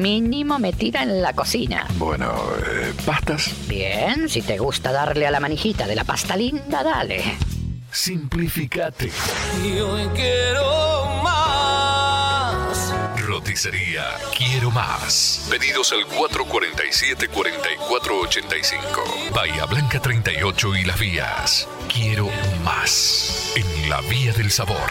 Mínimo metida en la cocina. Bueno, eh, pastas. Bien, si te gusta darle a la manijita de la pasta linda, dale. Simplificate. Yo quiero más. Roticería Quiero Más. Pedidos al 447-4485. Bahía Blanca 38 y Las Vías. Quiero más. En la Vía del Sabor.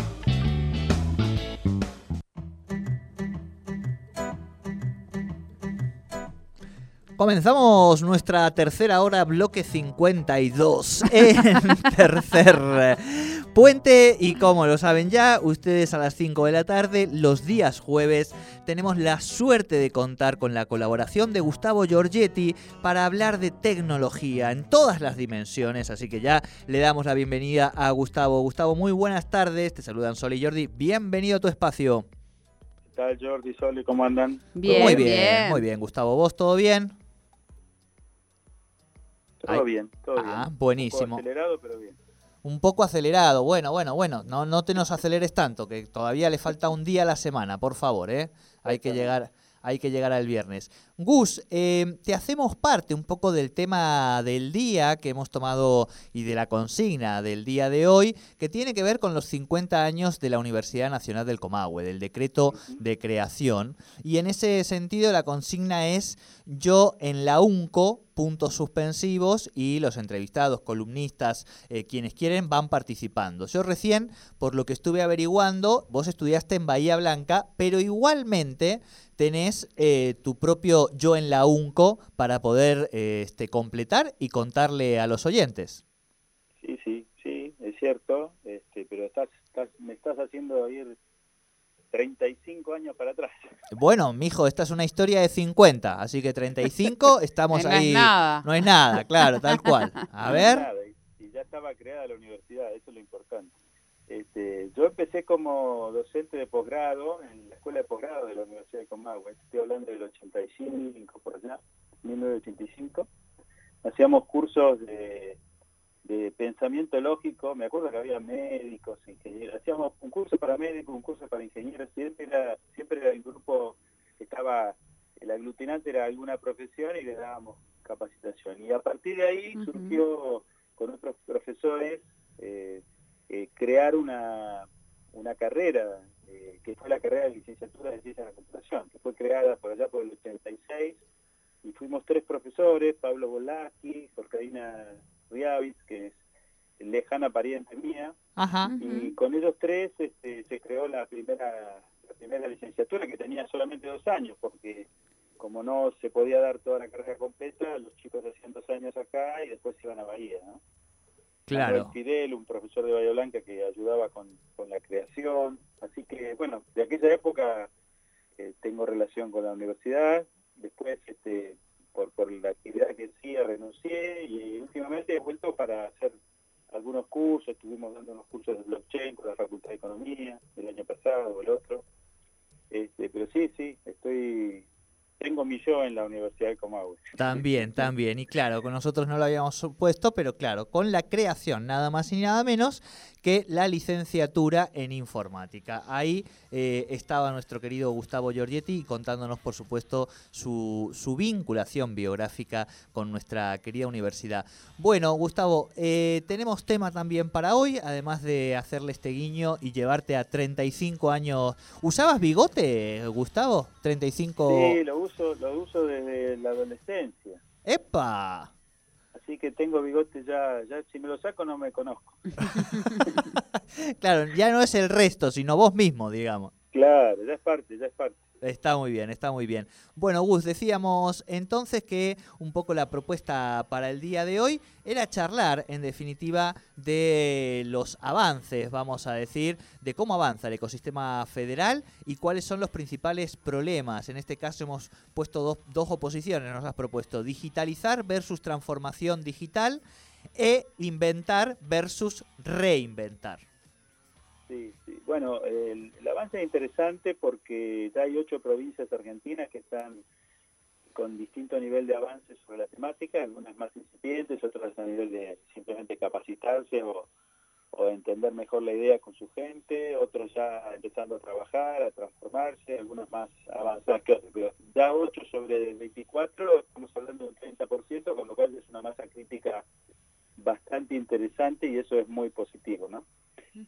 Comenzamos nuestra tercera hora, bloque 52, en tercer puente. Y como lo saben ya, ustedes a las 5 de la tarde, los días jueves, tenemos la suerte de contar con la colaboración de Gustavo Giorgetti para hablar de tecnología en todas las dimensiones. Así que ya le damos la bienvenida a Gustavo. Gustavo, muy buenas tardes. Te saludan Sol y Jordi. Bienvenido a tu espacio. ¿Qué tal, Jordi, Soli? ¿Cómo andan? Bien, muy bien, bien. muy bien, Gustavo. ¿Vos todo bien? Todo Ay. bien, todo bien. Ah, Un buenísimo. poco acelerado, pero bien. Un poco acelerado. Bueno, bueno, bueno. No, no te nos aceleres tanto, que todavía le falta un día a la semana, por favor, ¿eh? Hay que llegar, hay que llegar al viernes. Gus, eh, te hacemos parte un poco del tema del día que hemos tomado y de la consigna del día de hoy, que tiene que ver con los 50 años de la Universidad Nacional del Comahue, del decreto de creación. Y en ese sentido la consigna es yo en la UNCO, puntos suspensivos, y los entrevistados, columnistas, eh, quienes quieren, van participando. Yo recién, por lo que estuve averiguando, vos estudiaste en Bahía Blanca, pero igualmente tenés eh, tu propio yo en la UNCO para poder eh, este, completar y contarle a los oyentes. Sí, sí, sí, es cierto, este, pero estás, estás, me estás haciendo ir 35 años para atrás. Bueno, mijo, esta es una historia de 50, así que 35 estamos No ahí. es nada. No es nada, claro, tal cual. A No ver. nada, y ya estaba creada la universidad, eso es lo importante. Este, yo empecé como docente de posgrado en la escuela de posgrado de la Universidad de Comahue, estoy hablando del 85, por allá, 1985. Hacíamos cursos de, de pensamiento lógico, me acuerdo que había médicos, ingenieros, hacíamos un curso para médicos, un curso para ingenieros, siempre era, siempre era el grupo que estaba, el aglutinante era alguna profesión y le dábamos capacitación. Y a partir de ahí surgió con otros profesores eh, eh, crear una, una carrera, eh, que fue la carrera de licenciatura de Ciencia de la Computación, que fue creada por allá por el 86, y fuimos tres profesores, Pablo Bolaski, Jorgeina Riavitz, que es lejana pariente mía, Ajá. y con ellos tres este, se creó la primera, la primera licenciatura que tenía solamente dos años, porque como no se podía dar toda la carrera completa, los chicos hacían dos años acá y después se iban a Bahía, ¿no? Claro. Manuel Fidel, un profesor de Bahía Blanca que ayudaba con, con la creación. Así que, bueno, de aquella época eh, tengo relación con la universidad. Después, este, por, por la actividad que hacía, renuncié y últimamente he vuelto para hacer algunos cursos. Estuvimos dando unos cursos de blockchain con la Facultad de Economía el año pasado o el otro. Este, pero sí, sí, estoy tengo mi yo en la Universidad de Comahue. También, también. Y claro, con nosotros no lo habíamos supuesto, pero claro, con la creación, nada más y nada menos que la licenciatura en informática. Ahí eh, estaba nuestro querido Gustavo Giorgetti contándonos, por supuesto, su, su vinculación biográfica con nuestra querida universidad. Bueno, Gustavo, eh, tenemos tema también para hoy, además de hacerle este guiño y llevarte a 35 años. ¿Usabas bigote, Gustavo? 35... Sí, lo uso, lo uso desde la adolescencia. ¡Epa! Así que tengo bigote ya, ya si me lo saco no me conozco. Claro, ya no es el resto, sino vos mismo, digamos. Claro, ya es parte, ya es parte. Está muy bien, está muy bien. Bueno, Gus, decíamos entonces que un poco la propuesta para el día de hoy era charlar, en definitiva, de los avances, vamos a decir, de cómo avanza el ecosistema federal y cuáles son los principales problemas. En este caso hemos puesto dos, dos oposiciones, nos has propuesto digitalizar versus transformación digital e inventar versus reinventar. Sí, sí. Bueno, el, avance es interesante porque ya hay ocho provincias argentinas que están con distinto nivel de avance sobre la temática, algunas más incipientes, otras a nivel de simplemente capacitarse o, entender mejor la idea con su gente, otros ya empezando a trabajar, a transformarse, algunas más avanzadas que otras, pero ya 8 sobre 24, estamos hablando de un 30%, con lo cual es una masa crítica bastante interesante y eso es muy positivo, ¿no?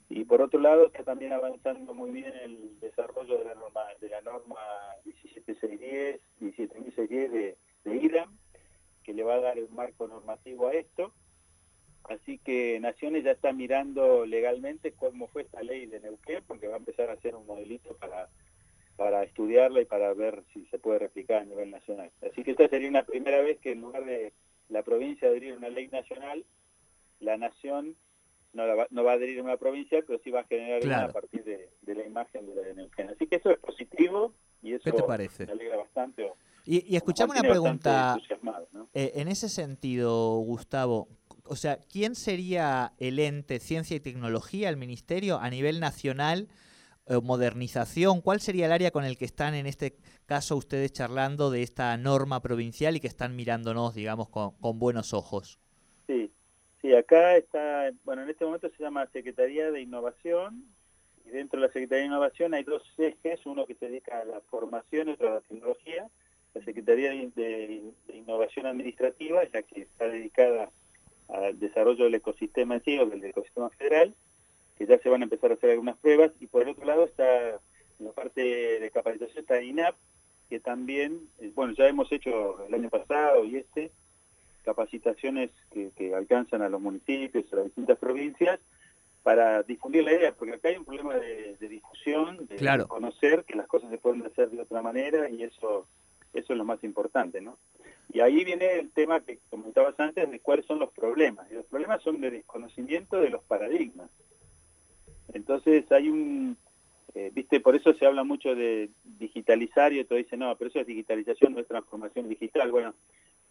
Y por otro lado está también avanzando muy bien el desarrollo de la norma de la norma 17610, 17610 de, de IRAM, que le va a dar un marco normativo a esto. Así que Naciones ya está mirando legalmente cómo fue esta ley de Neuquén, porque va a empezar a hacer un modelito para, para estudiarla y para ver si se puede replicar a nivel nacional. Así que esta sería una primera vez que en lugar de la provincia adherir una ley nacional, la nación no, la va, no va a adherir a una provincia, pero sí va a generar Claro. a partir de, de la imagen de la de Neuquén. Así que eso es positivo y eso ¿Qué te parece? me alegra bastante. o- Y, y escuchame una pregunta, ¿no? eh, en ese sentido, Gustavo, o sea, ¿quién sería el ente ciencia y tecnología, el ministerio, a nivel nacional, eh, modernización? ¿Cuál sería el área con el que están en este caso ustedes charlando de esta norma provincial y que están mirándonos, digamos, con, con buenos ojos? Sí, acá está, bueno, en este momento se llama Secretaría de Innovación y dentro de la Secretaría de Innovación hay dos ejes, uno que se dedica a la formación y otro a la tecnología. La Secretaría de Innovación Administrativa es la que está dedicada al desarrollo del ecosistema en sí, o del ecosistema federal, que ya se van a empezar a hacer algunas pruebas, y por el otro lado está, en la parte de capacitación está INAP, que también, eh, bueno, ya hemos hecho el año pasado y este, capacitaciones que, que alcanzan a los municipios, a las distintas provincias, para difundir la idea, porque acá hay un problema de, de difusión, de, Claro. conocer que las cosas se pueden hacer de otra manera y eso, eso es lo más importante, ¿no? Y ahí viene el tema que comentabas antes de cuáles son los problemas. Y los problemas son de desconocimiento de los paradigmas. Entonces hay un, eh, viste, por eso se habla mucho de digitalizar y otro dice, no, pero eso es digitalización, no es transformación digital. Bueno,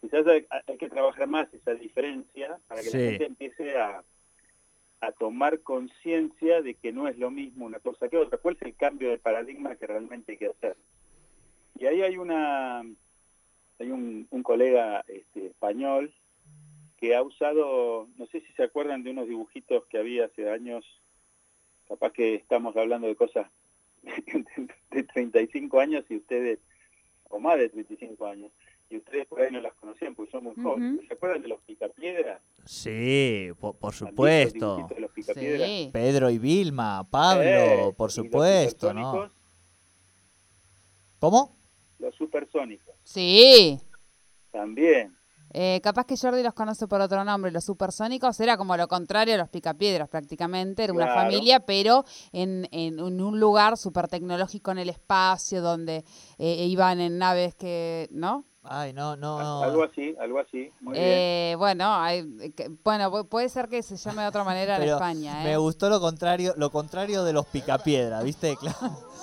quizás hay, hay que trabajar más esa diferencia para que Sí. la gente empiece a, a tomar conciencia de que no es lo mismo una cosa que otra. ¿Cuál es el cambio de paradigma que realmente hay que hacer? Y ahí hay una hay un, un colega este, español que ha usado, no sé si se acuerdan de unos dibujitos que había hace años, capaz que estamos hablando de cosas de 35 años y ustedes, o más de 35 años, y ustedes por ahí no las conocían porque son muy jóvenes. ¿Se acuerdan de los picapiedras? Sí, po- por, ¿Han visto los supuesto. de los picapiedras? Sí. Pedro y Vilma, Pablo, Eh, por los supuesto, ¿no? ¿Cómo? Los supersónicos, Sí. también. Eh, capaz que Jordi los conoce por otro nombre. Los supersónicos era como lo contrario a los picapiedras prácticamente. Era una familia, pero en, en un un lugar súper tecnológico en el espacio, donde eh, iban en naves que, ¿no? Ay, no, no, Algo no. así, algo así. Muy bien. Eh, bueno, hay- que- bueno, pu- puede ser que se llame de otra manera en España. ¿eh? Me gustó lo contrario, lo contrario de los picapiedra, ¿viste?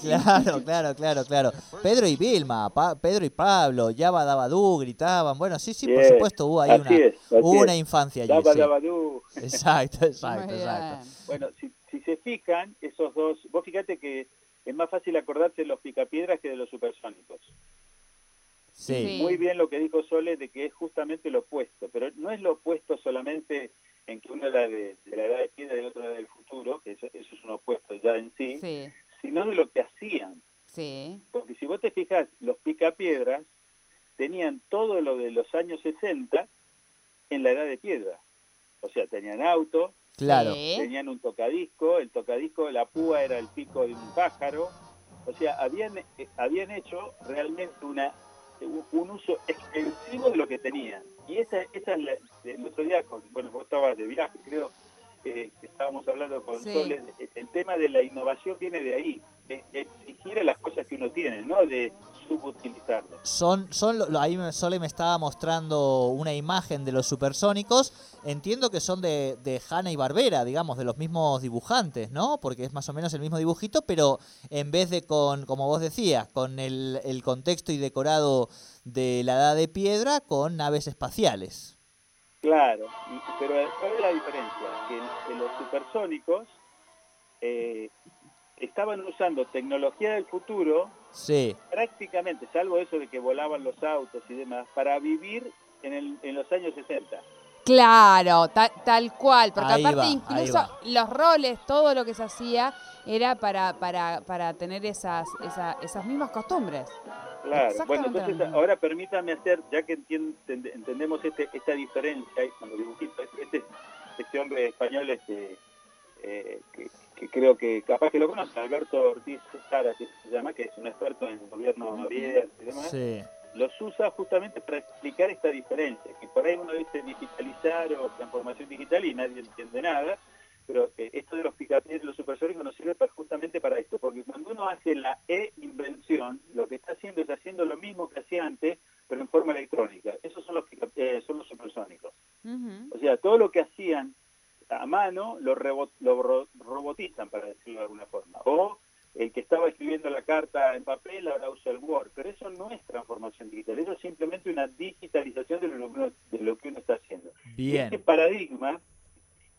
Claro, claro, claro, claro, claro. Pedro y Vilma, Pa- Pedro y Pablo, Yaba Dabadú gritaban. Bueno, sí, sí, por Bien, supuesto, hubo ahí así una, es, así hubo una infancia allí. Sí. du. Exacto, exacto, bien. exacto. Bueno, si, si se fijan, esos dos, vos fíjate que es más fácil acordarse de los picapiedras que de los supersónicos. Sí. Muy bien lo que dijo Sole de que es justamente lo opuesto, pero no es lo opuesto solamente en que uno era de, de la edad de piedra y el otro era del futuro, que eso, eso es un opuesto ya en sí, Sí, sino de lo que hacían. sí. Porque si vos te fijas, los picapiedras tenían todo lo de los años 60 en la edad de piedra. O sea, tenían auto, claro. Tenían un tocadisco, el tocadisco, la púa era el pico de un pájaro. O sea, habían, eh, habían hecho realmente una un, uso extensivo de lo que tenían. Y esa, esa es la, el otro día, con, bueno, vos estabas de viaje, creo que estábamos hablando con Sí. Soles, el tema de la innovación viene de ahí, de exigir a las cosas que uno tiene, no de subutilizarlas. Son, son ahí Sole me estaba mostrando una imagen de los supersónicos. Entiendo que son de, de Hanna y Barbera, digamos, de los mismos dibujantes, ¿no? Porque es más o menos el mismo dibujito, pero en vez de con, como vos decías, con el, el contexto y decorado de la edad de piedra, con naves espaciales. Claro, pero ¿cuál es la diferencia? Que los supersónicos eh, estaban usando tecnología del futuro Sí, prácticamente, salvo eso de que volaban los autos y demás, para vivir en, el- en los años 60. Claro, ta- tal cual, porque Ahí aparte va, incluso los roles, todo lo que se hacía era para, para, para tener esas, esa- esas mismas costumbres. Claro, bueno, entonces ahora permítame hacer, ya que entendemos este, esta diferencia ahí con los dibujitos, este, este hombre español este, eh, que, que creo que capaz que lo conoce, Alberto Ortiz Sara, que se llama, que es un experto en gobierno abierto y demás, sí. los usa justamente para explicar esta diferencia, que por ahí uno dice digitalizar o transformación digital y nadie entiende nada, pero esto de los picapiés y los supersónicos nos sirve para- justamente para esto, porque cuando uno hace la e-invención, lo que está haciendo es haciendo lo mismo que hacía antes, pero en forma electrónica. Esos son los, eh, son los supersónicos. O sea, todo lo que hacían a mano lo, rebo- lo ro- robotizan, para decirlo de alguna forma. O el que estaba escribiendo la carta en papel ahora usa el Word. Pero eso no es transformación digital, eso es simplemente una digitalización de lo que uno, de lo que uno está haciendo. Y Este Bien. paradigma,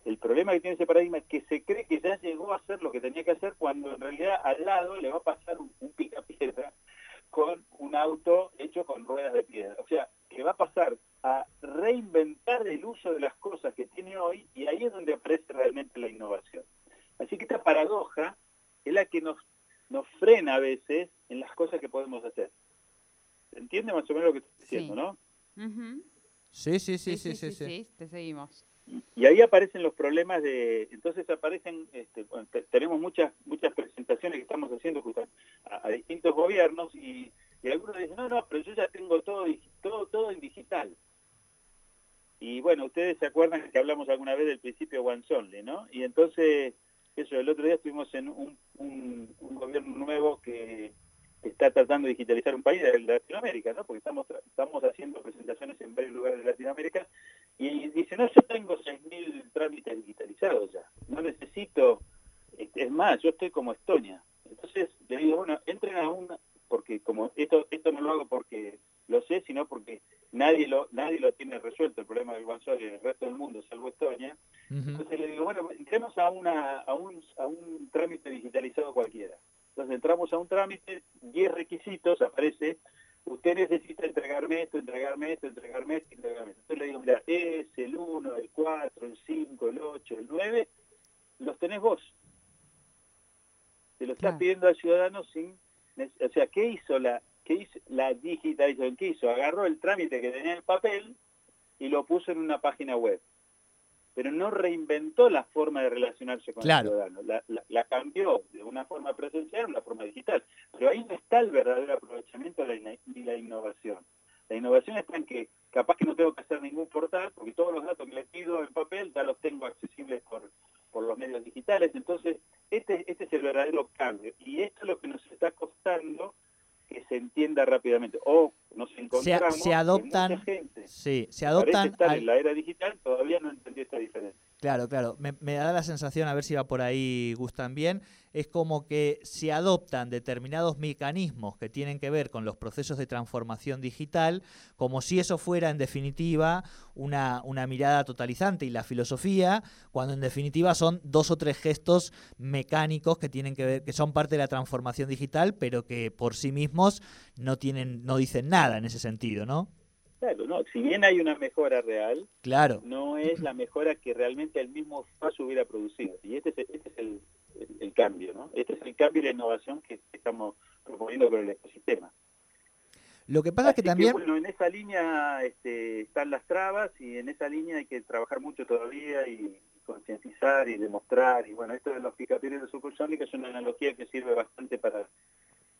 el problema que tiene ese paradigma es que se cree que ya llegó a hacer lo que tenía que hacer cuando en realidad al lado le va a pasar un, un picapiedra con un auto hecho con ruedas de piedra. O sea, que va a pasar a reinventar el uso de las cosas que tiene hoy y ahí es donde aparece realmente la innovación. Así que esta paradoja es la que nos, nos frena a veces en las cosas que podemos hacer. ¿Se entiende más o menos lo que estoy diciendo, Sí. no? Sí, sí, sí, sí, sí, sí. te seguimos. Y ahí aparecen los problemas de entonces aparecen este, tenemos muchas muchas presentaciones que estamos haciendo a, distintos gobiernos y, algunos dicen no no pero yo ya tengo todo todo todo en digital y bueno ustedes se acuerdan que hablamos alguna vez del principio One Only no y entonces eso el otro día estuvimos en un, un gobierno nuevo que está tratando de digitalizar un país de Latinoamérica, ¿no? Porque estamos estamos haciendo presentaciones en varios lugares de Latinoamérica y dice, no, yo tengo 6.000 trámites digitalizados ya, no necesito, este, es más, yo estoy como Estonia. Entonces le digo, bueno, entren a una, porque como esto esto no lo hago porque lo sé, sino porque nadie lo nadie lo tiene resuelto el problema del OneSol en el resto del mundo, salvo Estonia. Entonces le digo, bueno, entremos a, una, a, un, a un trámite digitalizado cualquiera. Entonces entramos a un trámite, 10 requisitos, aparece, usted necesita entregarme esto, entregarme esto, entregarme esto, entregarme esto. Entonces le digo, mira, es el 1, el 4, el 5, el 8, el 9, los tenés vos. Se al ciudadano sin... O sea, ¿qué hizo la, qué hizo la digitalización? ¿Qué hizo? Agarró el trámite que tenía en papel y lo puso en una página web. Pero no reinventó la forma de relacionarse con Claro. el ciudadano. La, la- la cambió de una forma presencial a una forma digital. Pero ahí no está el verdadero aprovechamiento de la, ina- ni la innovación. La innovación está en que capaz que no tengo que hacer ningún portal, porque todos los datos que le pido en papel ya los tengo accesibles por, por los medios digitales. Entonces, este, este es el verdadero cambio. Y esto es lo que nos está costando que se entienda rápidamente. O se que adoptan- Sí, se adoptan al- la era digital, todavía no entendió esta diferencia. Claro, claro. Me, da la sensación, a ver si va por ahí, Gus, también, es como que se adoptan determinados mecanismos que tienen que ver con los procesos de transformación digital, como si eso fuera, en definitiva, una, una mirada totalizante y la filosofía, cuando en definitiva son dos o tres gestos mecánicos que tienen que ver, que son parte de la transformación digital, pero que por sí mismos no tienen, no dicen nada en ese sentido, ¿no? Claro, no, si bien hay una mejora real, Claro. no es la mejora que realmente el mismo paso hubiera producido. Y este es, el- este es el, el- el cambio, ¿no? Este es el cambio y la innovación que estamos proponiendo con el ecosistema. Lo que pasa es que también... bueno, en esa línea este, están las trabas y en esa línea hay que trabajar mucho todavía y concientizar y demostrar. Y bueno, esto de los picapiedras de supersónica es una analogía que sirve bastante para,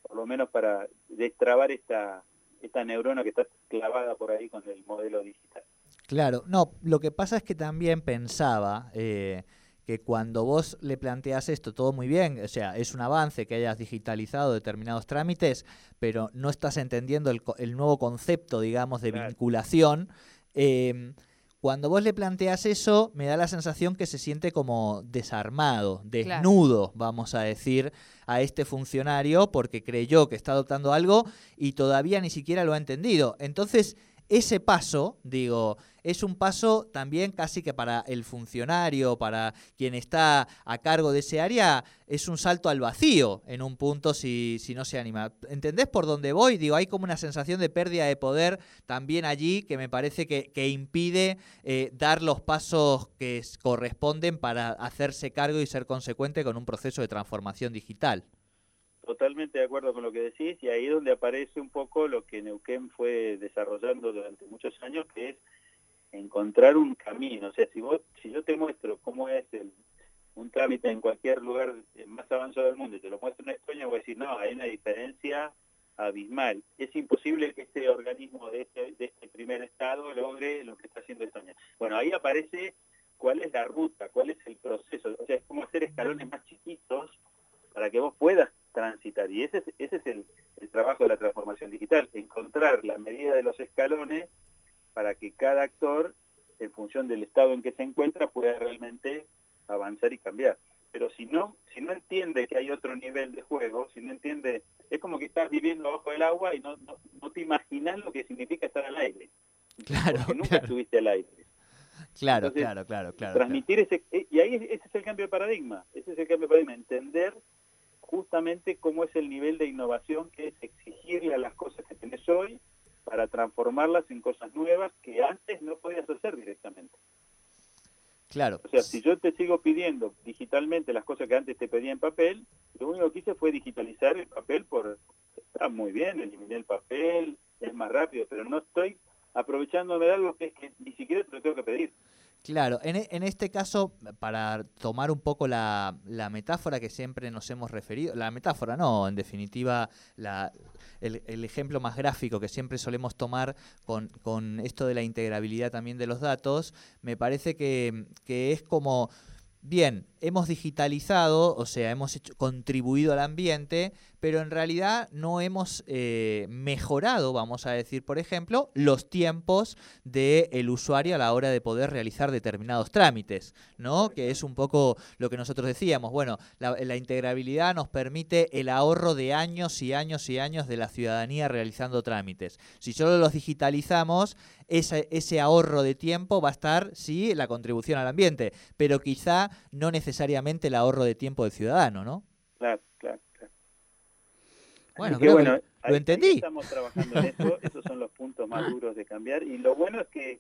por lo menos para destrabar esta, esta neurona que está clavada por ahí con el modelo digital. Claro, no, lo que pasa es que también pensaba eh, que cuando vos le planteas esto todo muy bien, o sea, es un avance que hayas digitalizado determinados trámites, pero no estás entendiendo el, el nuevo concepto, digamos, de Claro. vinculación. eh, cuando vos le planteas eso, me da la sensación que se siente como desarmado, desnudo, vamos a decir, a este funcionario porque creyó que está adoptando algo y todavía ni siquiera lo ha entendido. Entonces, ese paso, digo, es un paso también casi que para el funcionario, para quien está a cargo de ese área, es un salto al vacío en un punto si, si no se anima. ¿Entendés por dónde voy? Digo, hay como una sensación de pérdida de poder también allí que me parece que, que impide eh, dar los pasos que corresponden para hacerse cargo y ser consecuente con un proceso de transformación digital. Totalmente de acuerdo con lo que decís y ahí es donde aparece un poco lo que Neuquén fue desarrollando durante muchos años, que es encontrar un camino. O sea, si vos, si yo te muestro cómo es el- un trámite en cualquier lugar eh, más avanzado del mundo y te lo muestro en España, voy a decir, no, hay una diferencia abismal. Es imposible que este organismo de este, este primer estado logre lo que está haciendo España. Bueno, ahí aparece cuál es la ruta, cuál es el proceso. O sea, es como hacer escalones más chiquitos para que vos puedas transitar. Y ese es, ese es el, el trabajo de la transformación digital, encontrar la medida de los escalones para que cada actor, en función del estado en que se encuentra, pueda realmente avanzar y cambiar. Pero si no, si no entiende que hay otro nivel de juego, si no entiende, es como que estás viviendo bajo el agua y no, no, no te imaginas lo que significa estar al aire. Claro, Porque nunca claro. estuviste al aire. Claro, Entonces, claro, claro, claro. transmitir ese eh, y ahí es- ese es el cambio de paradigma ese es el cambio de paradigma entender justamente cómo es el nivel de innovación que es exigirle a las cosas que tenés hoy para transformarlas en cosas nuevas que antes no podías hacer directamente Claro. o sea si yo te sigo pidiendo digitalmente las cosas que antes te pedía en papel lo único que hice fue digitalizar el papel por está muy bien eliminé el papel es más rápido pero no estoy aprovechándome de algo que es que ni siquiera te lo tengo que pedir Claro, en, e- en este caso, para tomar un poco la, la metáfora que siempre nos hemos referido, la metáfora no, en definitiva, la, el, el ejemplo más gráfico que siempre solemos tomar con, con esto de la integrabilidad también de los datos, me parece que, que es como, bien, hemos digitalizado, o sea, hemos hecho, contribuido al ambiente, pero en realidad no hemos eh, mejorado, vamos a decir, por ejemplo, los tiempos del usuario a la hora de poder realizar determinados trámites, ¿no? Que es un poco lo que nosotros decíamos. Bueno, la, integrabilidad nos permite el ahorro de años y años y años de la ciudadanía realizando trámites. Si solo los digitalizamos, ese, ese ahorro de tiempo va a estar, sí, la contribución al ambiente, pero quizá no necesariamente el ahorro de tiempo del ciudadano, ¿no? Claro. Bueno, creo que bueno, lo ahí- ahí entendí. estamos trabajando en eso, esos son los puntos más duros de cambiar. Y lo bueno es que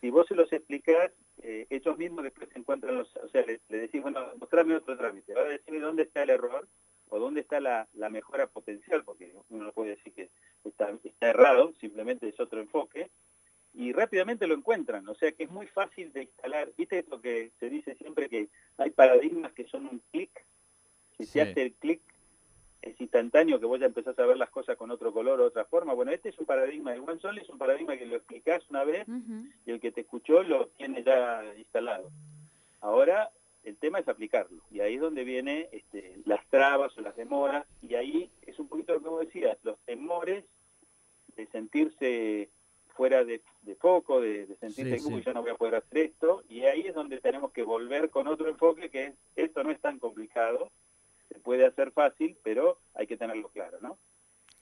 si vos se los explicás, eh, ellos mismos después se encuentran los, o sea, le, le decís, bueno, mostrame otro trámite, ahora decime dónde está el error o dónde está la, la mejora potencial, porque uno no puede decir que está, está errado, simplemente es otro enfoque, y rápidamente lo encuentran, o sea que es muy fácil de instalar, viste esto que se dice siempre que hay paradigmas que son un clic, si Sí. se hace el clic es instantáneo que vos ya empezás a ver las cosas con otro color o otra forma. Bueno, este es un paradigma, el One Sol es un paradigma que lo explicás una vez y el que te escuchó lo tiene ya instalado. Ahora el tema es aplicarlo y ahí es donde viene este, las trabas o las demoras y ahí es un poquito lo que vos decías, los temores de sentirse fuera de, de foco, de, de sentirse Sí, como sí. yo no voy a poder hacer esto y ahí es donde tenemos que volver con otro enfoque que es esto no es tan complicado, puede hacer fácil, pero hay que tenerlo claro, ¿no?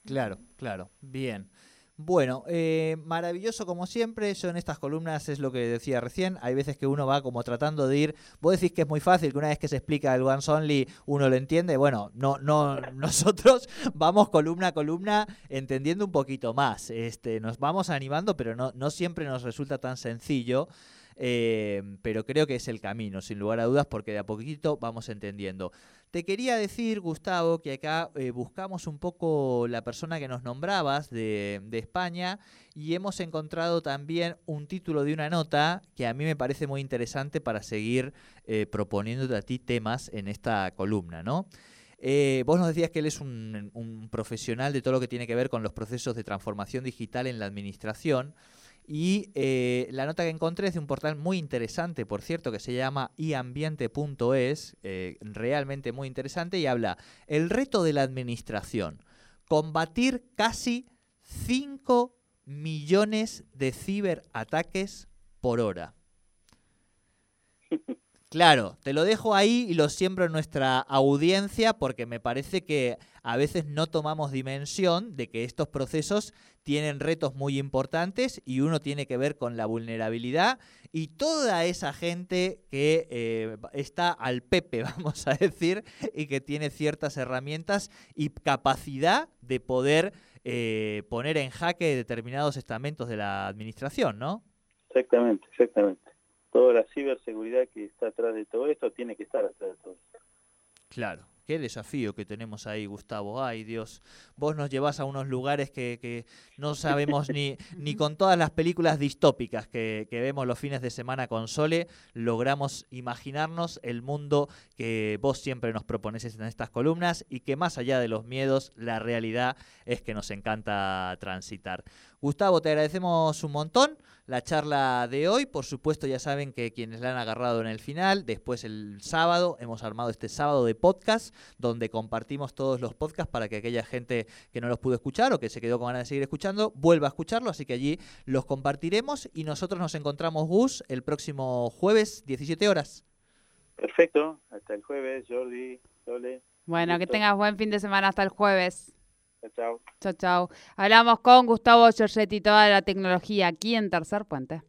Claro, claro. Bien. Bueno, eh, maravilloso como siempre. Yo en estas columnas es lo que decía recién. Hay veces que uno va como tratando de ir. Vos decís que es muy fácil, que una vez que se explica el Once Only uno lo entiende. Bueno, no, no, nosotros vamos columna a columna entendiendo un poquito más. Este, nos vamos animando, pero no, no siempre nos resulta tan sencillo. Eh, pero creo que es el camino, sin lugar a dudas, porque de a poquito vamos entendiendo. Te quería decir, Gustavo, que acá eh, buscamos un poco la persona que nos nombrabas de, España y hemos encontrado también un título de una nota que a mí me parece muy interesante para seguir eh, proponiéndote a ti temas en esta columna, ¿no? Eh, vos nos decías que él es un profesional de todo lo que tiene que ver con los procesos de transformación digital en la administración. Y eh, la nota que encontré es de un portal muy interesante, por cierto, que se llama iambiente.es, eh, realmente muy interesante, y habla el reto de la administración, combatir casi 5 millones de ciberataques por hora. Claro, te lo dejo ahí y lo siembro en nuestra audiencia porque me parece que a veces no tomamos dimensión de que estos procesos tienen retos muy importantes y uno tiene que ver con la vulnerabilidad y toda esa gente que eh, está al pepe, vamos a decir, y que tiene ciertas herramientas y capacidad de poder eh, poner en jaque determinados estamentos de la administración, ¿no? Exactamente, exactamente toda la ciberseguridad que está atrás de todo esto tiene que estar atrás de todo esto. Claro. Qué desafío que tenemos ahí, Gustavo. Ay, Dios. Vos nos llevas a unos lugares que, que no sabemos ni, ni con todas las películas distópicas que, que, vemos los fines de semana con Sole, logramos imaginarnos el mundo que vos siempre nos propones en estas columnas y que más allá de los miedos, la realidad es que nos encanta transitar. Gustavo, te agradecemos un montón la charla de hoy. Por supuesto, ya saben que quienes la han agarrado en el final, después el sábado, hemos armado este sábado de podcast, donde compartimos todos los podcasts para que aquella gente que no los pudo escuchar o que se quedó con ganas de seguir escuchando, vuelva a escucharlo. Así que allí los compartiremos y nosotros nos encontramos, Gus, el próximo jueves, 17 horas. Perfecto, hasta el jueves, Jordi, Sole. Bueno, que tengas buen fin de semana hasta el jueves. Chao. Chao, chao. Hablamos con Gustavo Giorgetti, toda la tecnología aquí en Tercer Puente.